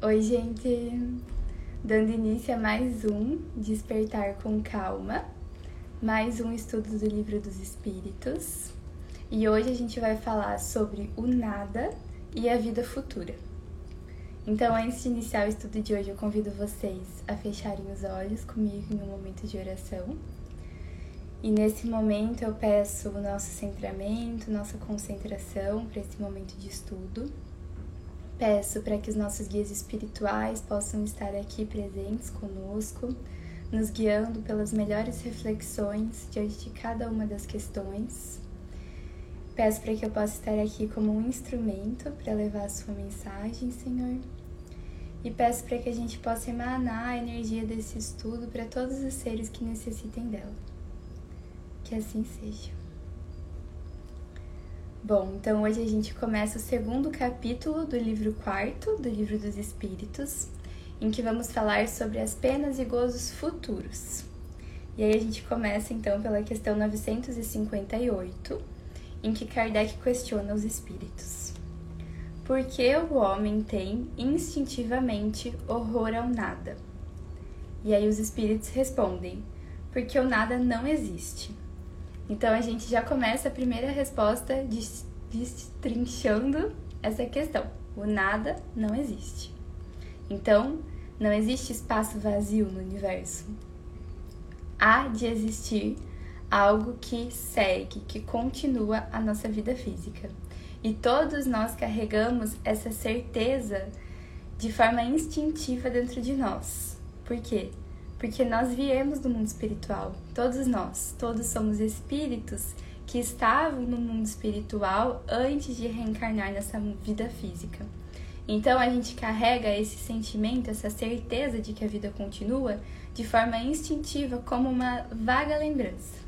Oi, gente! Dando início a mais um Despertar com Calma, mais um estudo do Livro dos Espíritos. E hoje a gente vai falar sobre o nada e a vida futura. Então, antes de iniciar o estudo de hoje, eu convido vocês a fecharem os olhos comigo em um momento de oração. E nesse momento eu peço o nosso centramento, nossa concentração para esse momento de estudo. Peço para que os nossos guias espirituais possam estar aqui presentes conosco, nos guiando pelas melhores reflexões diante de cada uma das questões. Peço para que eu possa estar aqui como um instrumento para levar a sua mensagem, Senhor. E peço para que a gente possa emanar a energia desse estudo para todos os seres que necessitem dela. Que assim seja. Bom, então hoje a gente começa o segundo capítulo do livro quarto do Livro dos Espíritos, em que vamos falar sobre as penas e gozos futuros. E aí a gente começa então pela questão 958, em que Kardec questiona os espíritos. Por que o homem tem instintivamente horror ao nada? E aí os espíritos respondem: porque o nada não existe. Então a gente já começa a primeira resposta destrinchando essa questão. O nada não existe. Então, não existe espaço vazio no universo. Há de existir algo que segue, que continua a nossa vida física. E todos nós carregamos essa certeza de forma instintiva dentro de nós. Por quê? Porque nós viemos do mundo espiritual, todos nós, todos somos espíritos que estavam no mundo espiritual antes de reencarnar nessa vida física. Então a gente carrega esse sentimento, essa certeza de que a vida continua de forma instintiva, como uma vaga lembrança.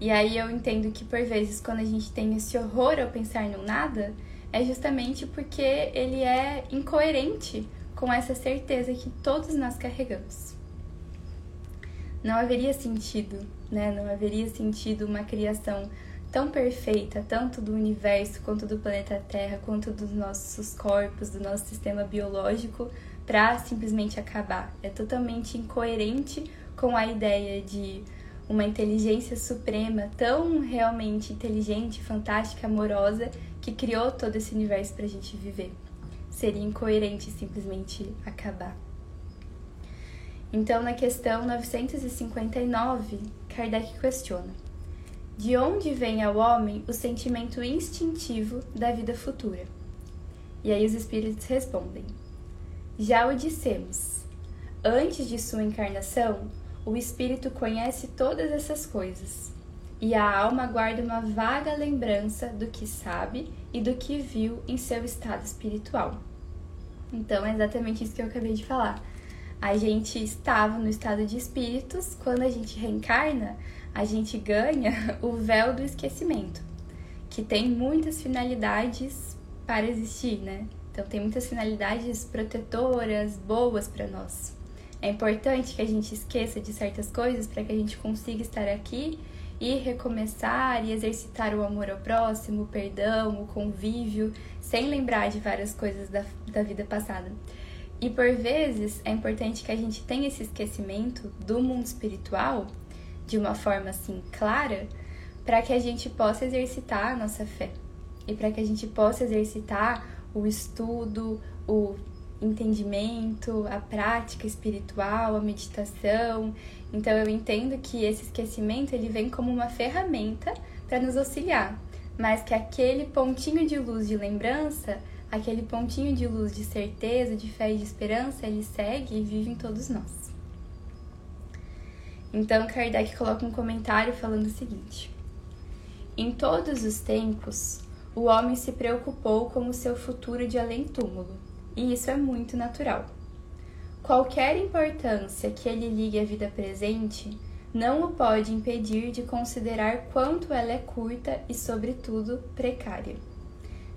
E aí eu entendo que por vezes quando a gente tem esse horror ao pensar no nada, é justamente porque ele é incoerente com essa certeza que todos nós carregamos não haveria sentido, né? Não haveria sentido uma criação tão perfeita, tanto do universo quanto do planeta Terra, quanto dos nossos corpos, do nosso sistema biológico, para simplesmente acabar. É totalmente incoerente com a ideia de uma inteligência suprema tão realmente inteligente, fantástica, amorosa, que criou todo esse universo para a gente viver. Seria incoerente simplesmente acabar. Então, na questão 959, Kardec questiona: De onde vem ao homem o sentimento instintivo da vida futura? E aí os espíritos respondem: Já o dissemos. Antes de sua encarnação, o espírito conhece todas essas coisas, e a alma guarda uma vaga lembrança do que sabe e do que viu em seu estado espiritual. Então, é exatamente isso que eu acabei de falar a gente estava no estado de espíritos, quando a gente reencarna, a gente ganha o véu do esquecimento, que tem muitas finalidades para existir, né? Então tem muitas finalidades protetoras, boas para nós. É importante que a gente esqueça de certas coisas para que a gente consiga estar aqui e recomeçar e exercitar o amor ao próximo, o perdão, o convívio, sem lembrar de várias coisas da, da vida passada. E por vezes é importante que a gente tenha esse esquecimento do mundo espiritual de uma forma assim clara, para que a gente possa exercitar a nossa fé e para que a gente possa exercitar o estudo, o entendimento, a prática espiritual, a meditação. Então eu entendo que esse esquecimento ele vem como uma ferramenta para nos auxiliar, mas que aquele pontinho de luz de lembrança aquele pontinho de luz de certeza, de fé e de esperança, ele segue e vive em todos nós. Então Kardec coloca um comentário falando o seguinte: Em todos os tempos, o homem se preocupou com o seu futuro de além-túmulo, e isso é muito natural. Qualquer importância que ele ligue à vida presente não o pode impedir de considerar quanto ela é curta e, sobretudo, precária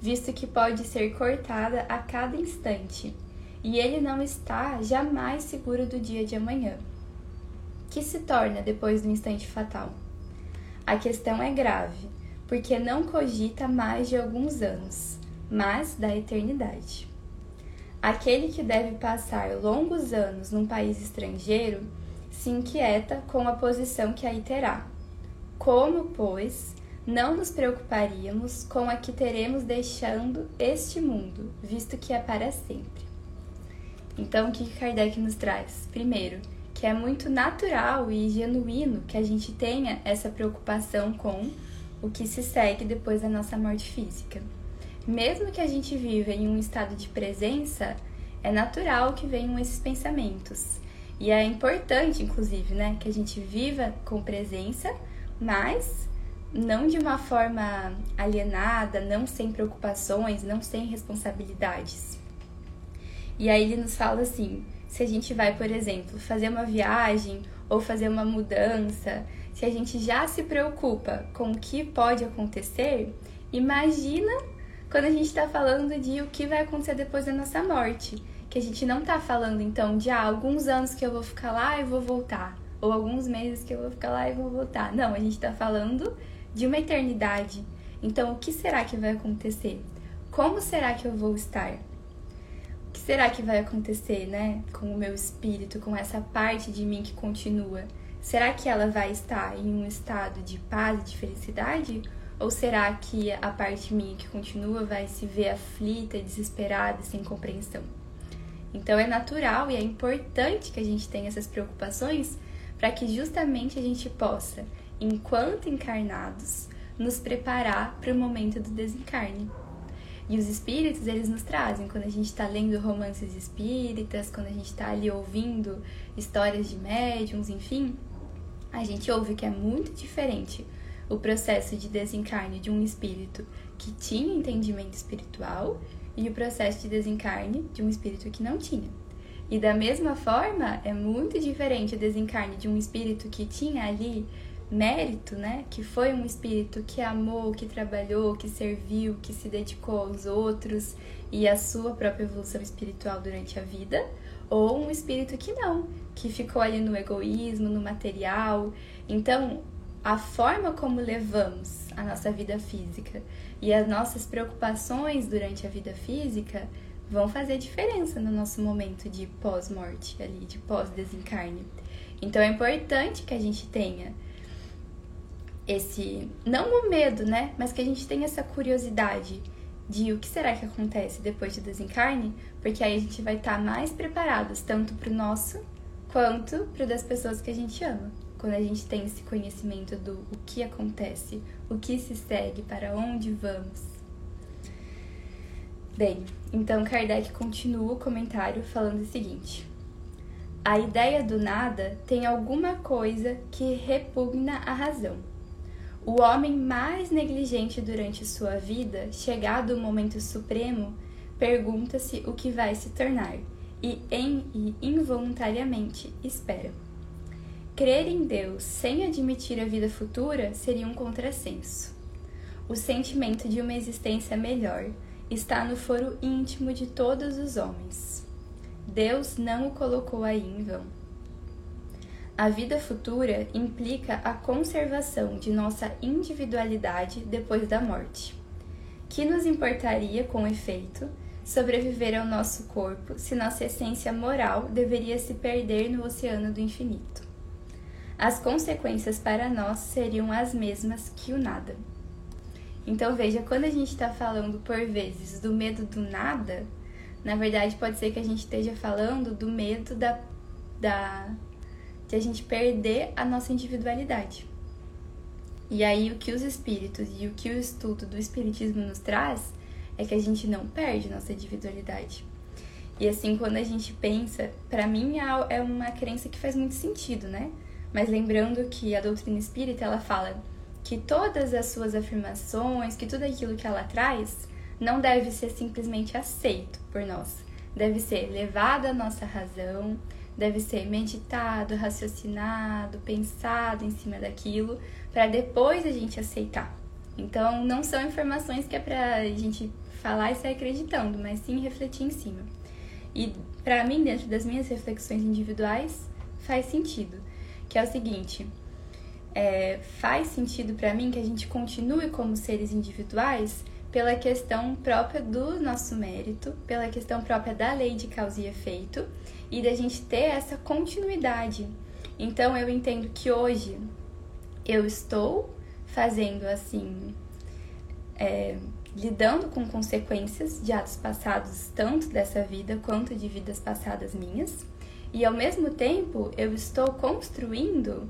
visto que pode ser cortada a cada instante, e ele não está jamais seguro do dia de amanhã. Que se torna depois do instante fatal? A questão é grave, porque não cogita mais de alguns anos, mas da eternidade. Aquele que deve passar longos anos num país estrangeiro se inquieta com a posição que aí terá. Como, pois, não nos preocuparíamos com a que teremos deixando este mundo, visto que é para sempre? Então, o que Kardec nos traz? Primeiro, que é muito natural e genuíno que a gente tenha essa preocupação com o que se segue depois da nossa morte física. Mesmo que a gente viva em um estado de presença, é natural que venham esses pensamentos. E é importante, inclusive, né, que a gente viva com presença, mas não de uma forma alienada, não sem preocupações, não sem responsabilidades. E aí ele nos fala assim: se a gente vai, por exemplo, fazer uma viagem ou fazer uma mudança, se a gente já se preocupa com o que pode acontecer, imagina quando a gente está falando de o que vai acontecer depois da nossa morte. Que a gente não está falando então de ah, alguns anos que eu vou ficar lá e vou voltar, ou alguns meses que eu vou ficar lá e vou voltar. Não, a gente está falando de uma eternidade. Então, o que será que vai acontecer? Como será que eu vou estar? O que será que vai acontecer, né, com o meu espírito, com essa parte de mim que continua? Será que ela vai estar em um estado de paz e de felicidade? Ou será que a parte minha que continua vai se ver aflita, desesperada sem compreensão? Então é natural e é importante que a gente tenha essas preocupações para que justamente a gente possa, enquanto encarnados, nos preparar para o momento do desencarne. E os espíritos, eles nos trazem, quando a gente está lendo romances espíritas, quando a gente está ali ouvindo histórias de médiums, enfim, a gente ouve que é muito diferente o processo de desencarne de um espírito que tinha entendimento espiritual e o processo de desencarne de um espírito que não tinha. E da mesma forma, é muito diferente o desencarne de um espírito que tinha ali mérito, né? Que foi um espírito que amou, que trabalhou, que serviu, que se dedicou aos outros e à sua própria evolução espiritual durante a vida, ou um espírito que não, que ficou ali no egoísmo, no material. Então, a forma como levamos a nossa vida física e as nossas preocupações durante a vida física vão fazer diferença no nosso momento de pós-morte ali, de pós-desencarne. Então é importante que a gente tenha esse não o medo, né, mas que a gente tenha essa curiosidade de o que será que acontece depois de desencarne, porque aí a gente vai estar mais preparados tanto para o nosso quanto para das pessoas que a gente ama quando a gente tem esse conhecimento do o que acontece, o que se segue, para onde vamos. Bem, então Kardec continua o comentário falando o seguinte: A ideia do nada tem alguma coisa que repugna a razão. O homem mais negligente durante sua vida, chegado o momento supremo, pergunta-se o que vai se tornar e, em, e involuntariamente espera. Crer em Deus sem admitir a vida futura seria um contrassenso. O sentimento de uma existência melhor está no foro íntimo de todos os homens. Deus não o colocou aí em vão. A vida futura implica a conservação de nossa individualidade depois da morte. Que nos importaria, com efeito, sobreviver ao nosso corpo se nossa essência moral deveria se perder no oceano do infinito? as consequências para nós seriam as mesmas que o nada. Então veja, quando a gente está falando por vezes do medo do nada, na verdade pode ser que a gente esteja falando do medo da, da de a gente perder a nossa individualidade. E aí o que os espíritos e o que o estudo do espiritismo nos traz é que a gente não perde nossa individualidade. E assim, quando a gente pensa, para mim é, é uma crença que faz muito sentido, né? Mas lembrando que a doutrina espírita ela fala que todas as suas afirmações, que tudo aquilo que ela traz, não deve ser simplesmente aceito por nós. Deve ser levado à nossa razão, deve ser meditado, raciocinado, pensado em cima daquilo, para depois a gente aceitar. Então, não são informações que é para a gente falar e sair acreditando, mas sim refletir em cima. E para mim, dentro das minhas reflexões individuais, faz sentido que é o seguinte: é, faz sentido para mim que a gente continue como seres individuais, pela questão própria do nosso mérito, pela questão própria da lei de causa e efeito e da gente ter essa continuidade. Então eu entendo que hoje eu estou fazendo assim, é, lidando com consequências de atos passados, tanto dessa vida quanto de vidas passadas minhas, e ao mesmo tempo eu estou construindo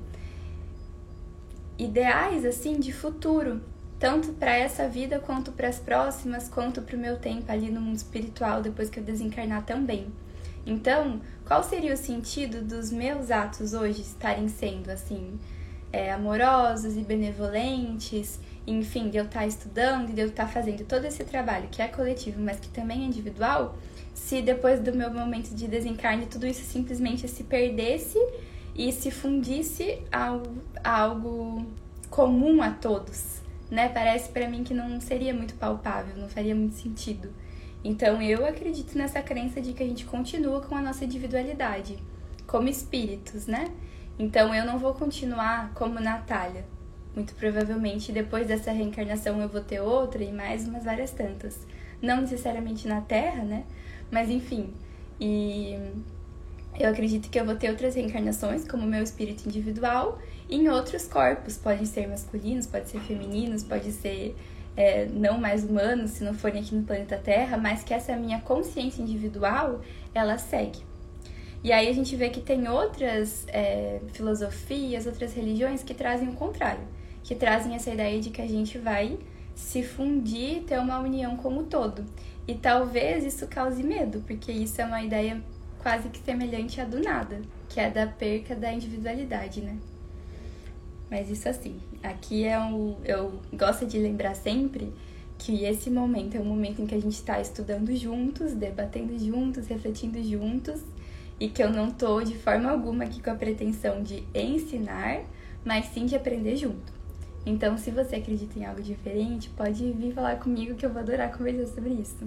ideais assim de futuro, tanto para essa vida quanto para as próximas, quanto para o meu tempo ali no mundo espiritual depois que eu desencarnar também. Então, qual seria o sentido dos meus atos hoje estarem sendo assim é, amorosos e benevolentes, enfim, de eu estar estudando e de eu estar fazendo todo esse trabalho que é coletivo, mas que também é individual, se depois do meu momento de desencarne tudo isso simplesmente se perdesse e se fundisse a algo comum a todos, né? Parece para mim que não seria muito palpável, não faria muito sentido. Então eu acredito nessa crença de que a gente continua com a nossa individualidade, como espíritos, né? Então eu não vou continuar como Natália. Muito provavelmente depois dessa reencarnação eu vou ter outra e mais umas várias tantas. Não necessariamente na Terra, né? Mas enfim. E eu acredito que eu vou ter outras reencarnações, como meu espírito individual, em outros corpos. Podem ser masculinos, pode ser femininos, pode ser é, não mais humanos, se não forem aqui no planeta Terra, mas que essa minha consciência individual, ela segue. E aí a gente vê que tem outras é, filosofias, outras religiões que trazem o contrário, que trazem essa ideia de que a gente vai se fundir, ter uma união como todo. E talvez isso cause medo, porque isso é uma ideia quase que semelhante à do nada, que é da perca da individualidade, né? Mas isso assim, aqui é um. Eu gosto de lembrar sempre que esse momento é um momento em que a gente está estudando juntos, debatendo juntos, refletindo juntos e que eu não tô de forma alguma aqui com a pretensão de ensinar, mas sim de aprender junto. Então, se você acredita em algo diferente, pode vir falar comigo que eu vou adorar conversar sobre isso.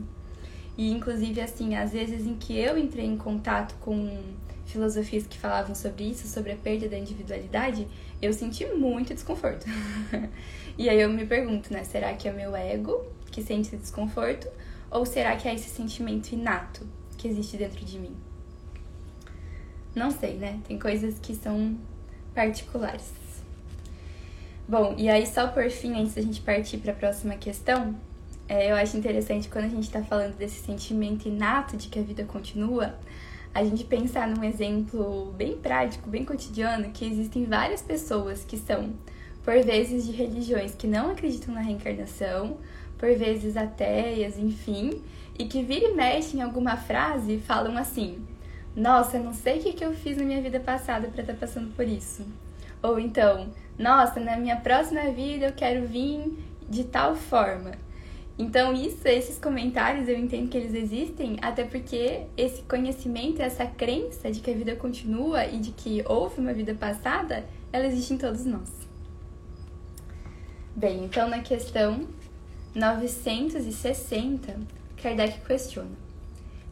E inclusive assim, às vezes em que eu entrei em contato com filosofias que falavam sobre isso, sobre a perda da individualidade, eu senti muito desconforto. e aí eu me pergunto, né, será que é meu ego que sente esse desconforto ou será que é esse sentimento inato que existe dentro de mim? Não sei, né? Tem coisas que são particulares. Bom, e aí só por fim, antes da gente partir para a próxima questão, é, eu acho interessante quando a gente está falando desse sentimento inato de que a vida continua, a gente pensar num exemplo bem prático, bem cotidiano, que existem várias pessoas que são, por vezes, de religiões que não acreditam na reencarnação, por vezes ateias, enfim, e que vira e mexe em alguma frase falam assim: nossa, não sei o que, que eu fiz na minha vida passada para estar tá passando por isso. Ou então, nossa, na minha próxima vida eu quero vir de tal forma. Então, isso, esses comentários, eu entendo que eles existem, até porque esse conhecimento, essa crença de que a vida continua e de que houve uma vida passada, ela existe em todos nós. Bem, então na questão 960, Kardec questiona: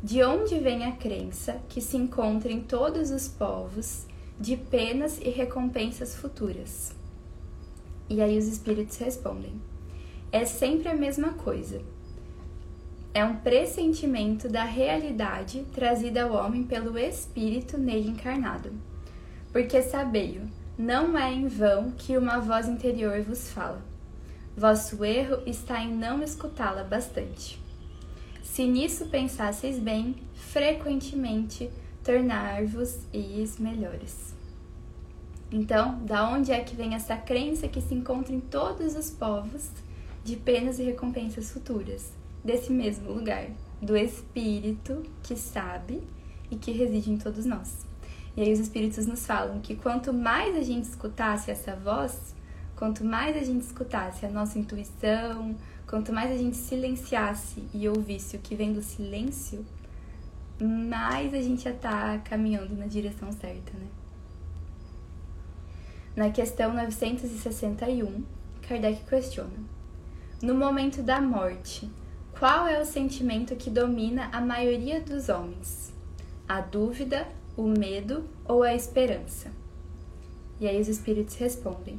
de onde vem a crença que se encontra em todos os povos de penas e recompensas futuras? E aí os espíritos respondem: é sempre a mesma coisa. É um pressentimento da realidade trazida ao homem pelo espírito nele encarnado. Porque sabei-o, não é em vão que uma voz interior vos fala. Vosso erro está em não escutá-la bastante. Se nisso pensasseis bem, frequentemente tornar-vos eis melhores. Então, da onde é que vem essa crença que se encontra em todos os povos de penas e recompensas futuras? Desse mesmo lugar, do Espírito que sabe e que reside em todos nós. E aí os Espíritos nos falam que quanto mais a gente escutasse essa voz, quanto mais a gente escutasse a nossa intuição, Quanto mais a gente silenciasse e ouvisse o que vem do silêncio, mais a gente já tá caminhando na direção certa, né? Na questão 961, Kardec questiona: No momento da morte, qual é o sentimento que domina a maioria dos homens? A dúvida, o medo ou a esperança? E aí os espíritos respondem: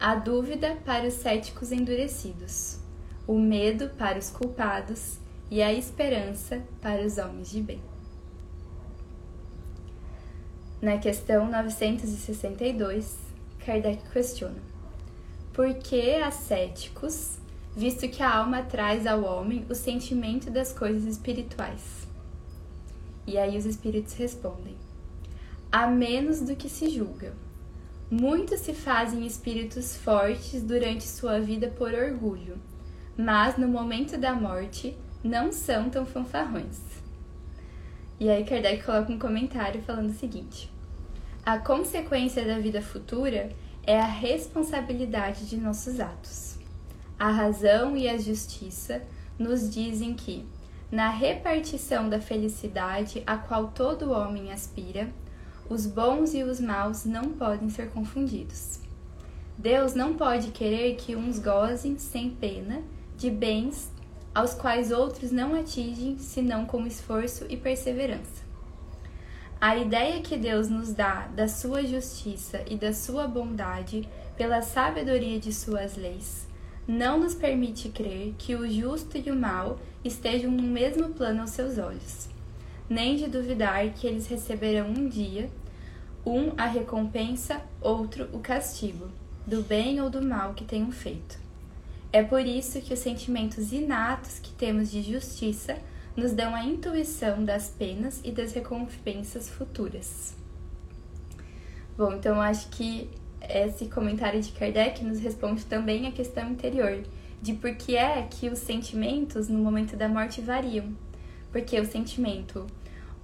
A dúvida para os céticos endurecidos o medo para os culpados e a esperança para os homens de bem. Na questão 962, Kardec questiona: Por que ascéticos, visto que a alma traz ao homem o sentimento das coisas espirituais? E aí os espíritos respondem: A menos do que se julga. Muitos se fazem espíritos fortes durante sua vida por orgulho, mas no momento da morte não são tão fanfarrões. E aí Kardec coloca um comentário falando o seguinte: A consequência da vida futura é a responsabilidade de nossos atos. A razão e a justiça nos dizem que, na repartição da felicidade a qual todo homem aspira, os bons e os maus não podem ser confundidos. Deus não pode querer que uns gozem sem pena de bens aos quais outros não atingem senão com esforço e perseverança. A ideia que Deus nos dá da sua justiça e da sua bondade pela sabedoria de suas leis não nos permite crer que o justo e o mal estejam no mesmo plano aos seus olhos, nem de duvidar que eles receberão um dia um a recompensa, outro o castigo, do bem ou do mal que tenham feito. É por isso que os sentimentos inatos que temos de justiça nos dão a intuição das penas e das recompensas futuras. Bom, então acho que esse comentário de Kardec nos responde também a questão interior de por que é que os sentimentos no momento da morte variam. Porque o sentimento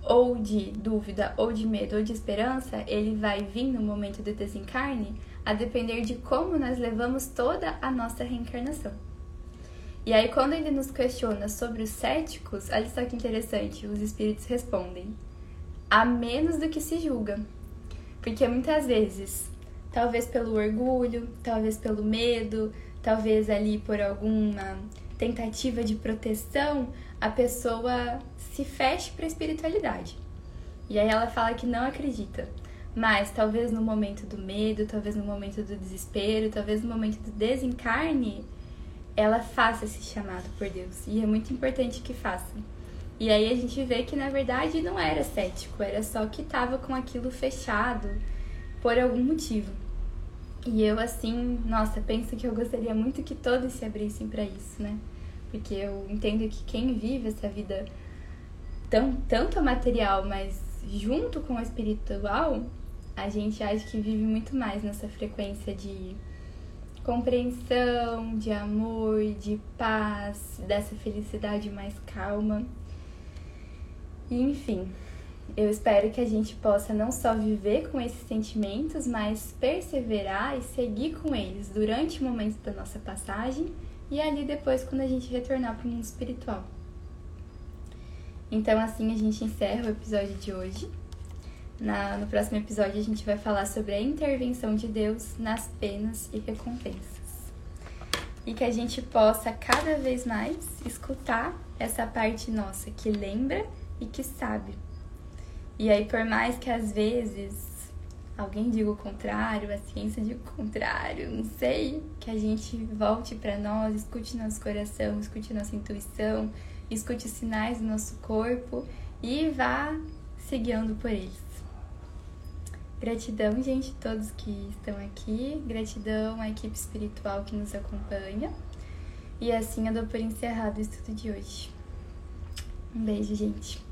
ou de dúvida, ou de medo, ou de esperança, ele vai vir no momento do desencarne a depender de como nós levamos toda a nossa reencarnação. E aí, quando ele nos questiona sobre os céticos, olha só que interessante, os espíritos respondem: a menos do que se julga. Porque muitas vezes, talvez pelo orgulho, talvez pelo medo, talvez ali por alguma tentativa de proteção, a pessoa se feche para a espiritualidade. E aí ela fala que não acredita. Mas talvez no momento do medo, talvez no momento do desespero, talvez no momento do desencarne, ela faça esse chamado por Deus. E é muito importante que faça. E aí a gente vê que na verdade não era cético, era só que estava com aquilo fechado por algum motivo. E eu assim, nossa, penso que eu gostaria muito que todos se abrissem para isso, né? Porque eu entendo que quem vive essa vida tão, tanto material, mas junto com o espiritual, a gente acha que vive muito mais nessa frequência de compreensão, de amor, de paz, dessa felicidade mais calma. E, enfim, eu espero que a gente possa não só viver com esses sentimentos, mas perseverar e seguir com eles durante o momento da nossa passagem e ali depois quando a gente retornar para o mundo espiritual. Então, assim a gente encerra o episódio de hoje. Na, no próximo episódio, a gente vai falar sobre a intervenção de Deus nas penas e recompensas. E que a gente possa cada vez mais escutar essa parte nossa que lembra e que sabe. E aí, por mais que às vezes alguém diga o contrário, a ciência diga o contrário, não sei, que a gente volte para nós, escute nosso coração, escute nossa intuição, escute os sinais do nosso corpo e vá se guiando por eles. Gratidão, gente, todos que estão aqui. Gratidão à equipe espiritual que nos acompanha. E assim eu dou por encerrado o estudo de hoje. Um beijo, gente.